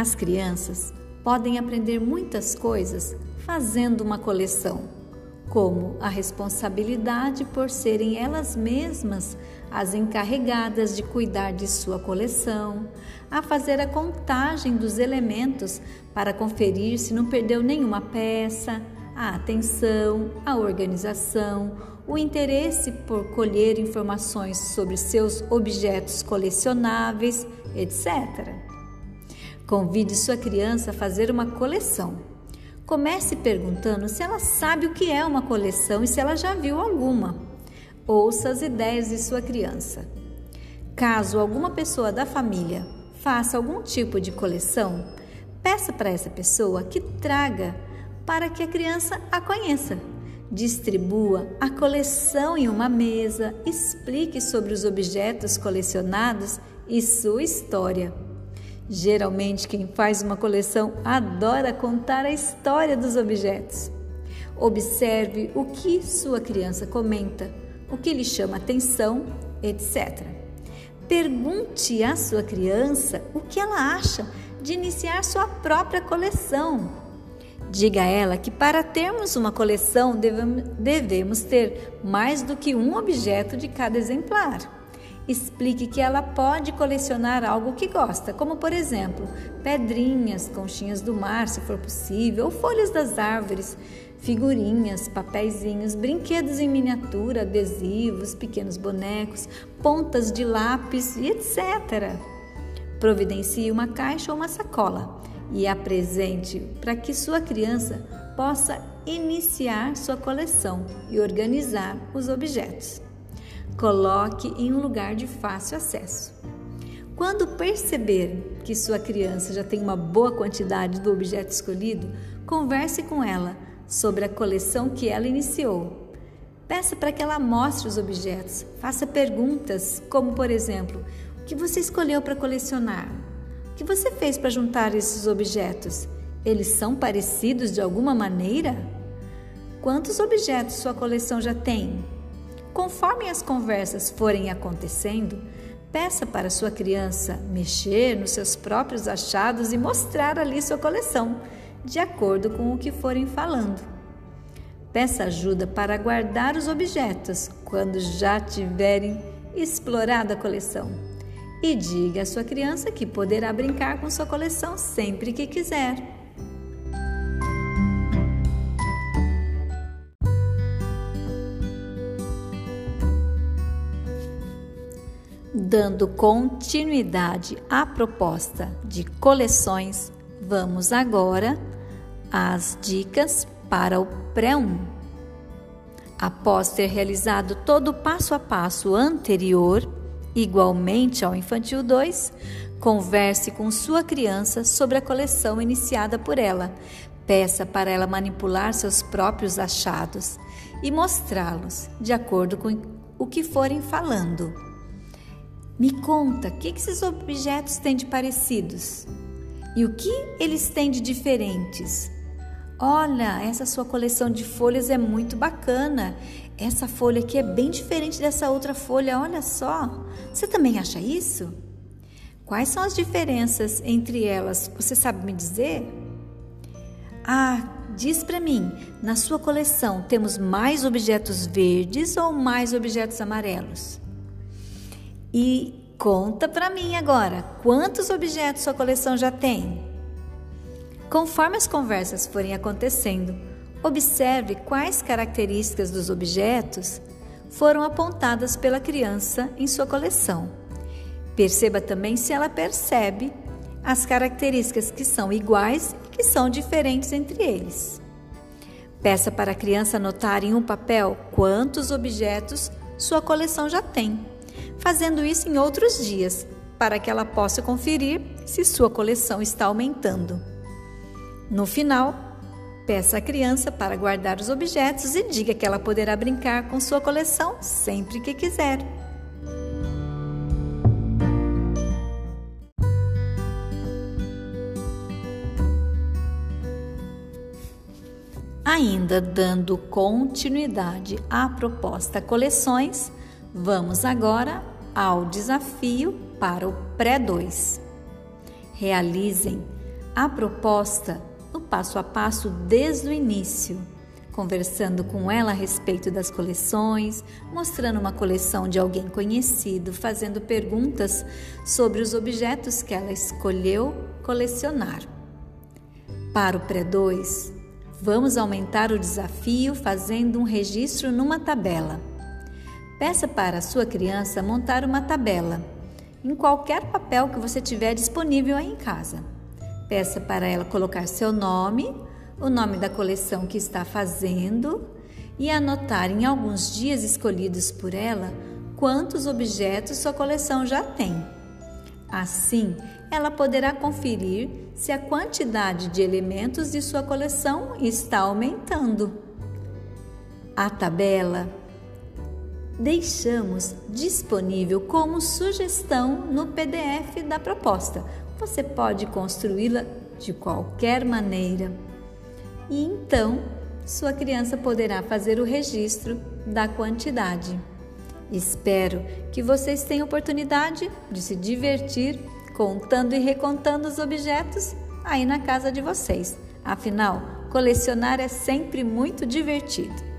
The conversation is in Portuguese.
As crianças podem aprender muitas coisas fazendo uma coleção, como a responsabilidade por serem elas mesmas as encarregadas de cuidar de sua coleção, a fazer a contagem dos elementos para conferir se não perdeu nenhuma peça, a atenção, a organização, o interesse por colher informações sobre seus objetos colecionáveis, etc. Convide sua criança a fazer uma coleção. Comece perguntando se ela sabe o que é uma coleção e se ela já viu alguma. Ouça as ideias de sua criança. Caso alguma pessoa da família faça algum tipo de coleção, peça para essa pessoa que traga para que a criança a conheça. Distribua a coleção em uma mesa, explique sobre os objetos colecionados e sua história. Geralmente, quem faz uma coleção adora contar a história dos objetos. Observe o que sua criança comenta, o que lhe chama atenção, etc. Pergunte à sua criança o que ela acha de iniciar sua própria coleção. Diga a ela que para termos uma coleção devemos ter mais do que um objeto de cada exemplar. Explique que ela pode colecionar algo que gosta, como por exemplo, pedrinhas, conchinhas do mar, se for possível, ou folhas das árvores, figurinhas, papeizinhos, brinquedos em miniatura, adesivos, pequenos bonecos, pontas de lápis e etc. Providencie uma caixa ou uma sacola e apresente para que sua criança possa iniciar sua coleção e organizar os objetos. Coloque em um lugar de fácil acesso. Quando perceber que sua criança já tem uma boa quantidade do objeto escolhido, converse com ela sobre a coleção que ela iniciou. Peça para que ela mostre os objetos, faça perguntas, como por exemplo: o que você escolheu para colecionar? O que você fez para juntar esses objetos? Eles são parecidos de alguma maneira? Quantos objetos sua coleção já tem? Conforme as conversas forem acontecendo, peça para sua criança mexer nos seus próprios achados e mostrar ali sua coleção, de acordo com o que forem falando. Peça ajuda para guardar os objetos quando já tiverem explorado a coleção. E diga à sua criança que poderá brincar com sua coleção sempre que quiser. Dando continuidade à proposta de coleções, vamos agora às dicas para o pré-1. Após ter realizado todo o passo a passo anterior, igualmente ao infantil 2, converse com sua criança sobre a coleção iniciada por ela. Peça para ela manipular seus próprios achados e mostrá-los de acordo com o que forem falando. Me conta, o que esses objetos têm de parecidos? E o que eles têm de diferentes? Olha, essa sua coleção de folhas é muito bacana. Essa folha aqui é bem diferente dessa outra folha, olha só. Você também acha isso? Quais são as diferenças entre elas? Você sabe me dizer? Ah, diz para mim, na sua coleção temos mais objetos verdes ou mais objetos amarelos? E conta para mim agora, quantos objetos sua coleção já tem? Conforme as conversas forem acontecendo, observe quais características dos objetos foram apontadas pela criança em sua coleção. Perceba também se ela percebe as características que são iguais e que são diferentes entre eles. Peça para a criança anotar em um papel quantos objetos sua coleção já tem fazendo isso em outros dias, para que ela possa conferir se sua coleção está aumentando. No final, peça à criança para guardar os objetos e diga que ela poderá brincar com sua coleção sempre que quiser. Ainda dando continuidade à proposta coleções, Vamos agora ao desafio para o pré-2. Realizem a proposta no passo a passo desde o início, conversando com ela a respeito das coleções, mostrando uma coleção de alguém conhecido, fazendo perguntas sobre os objetos que ela escolheu colecionar. Para o pré-2, vamos aumentar o desafio fazendo um registro numa tabela. Peça para a sua criança montar uma tabela em qualquer papel que você tiver disponível aí em casa. Peça para ela colocar seu nome, o nome da coleção que está fazendo e anotar em alguns dias escolhidos por ela quantos objetos sua coleção já tem. Assim, ela poderá conferir se a quantidade de elementos de sua coleção está aumentando. A tabela deixamos disponível como sugestão no PDF da proposta. Você pode construí-la de qualquer maneira. E então, sua criança poderá fazer o registro da quantidade. Espero que vocês tenham oportunidade de se divertir contando e recontando os objetos aí na casa de vocês. Afinal, colecionar é sempre muito divertido.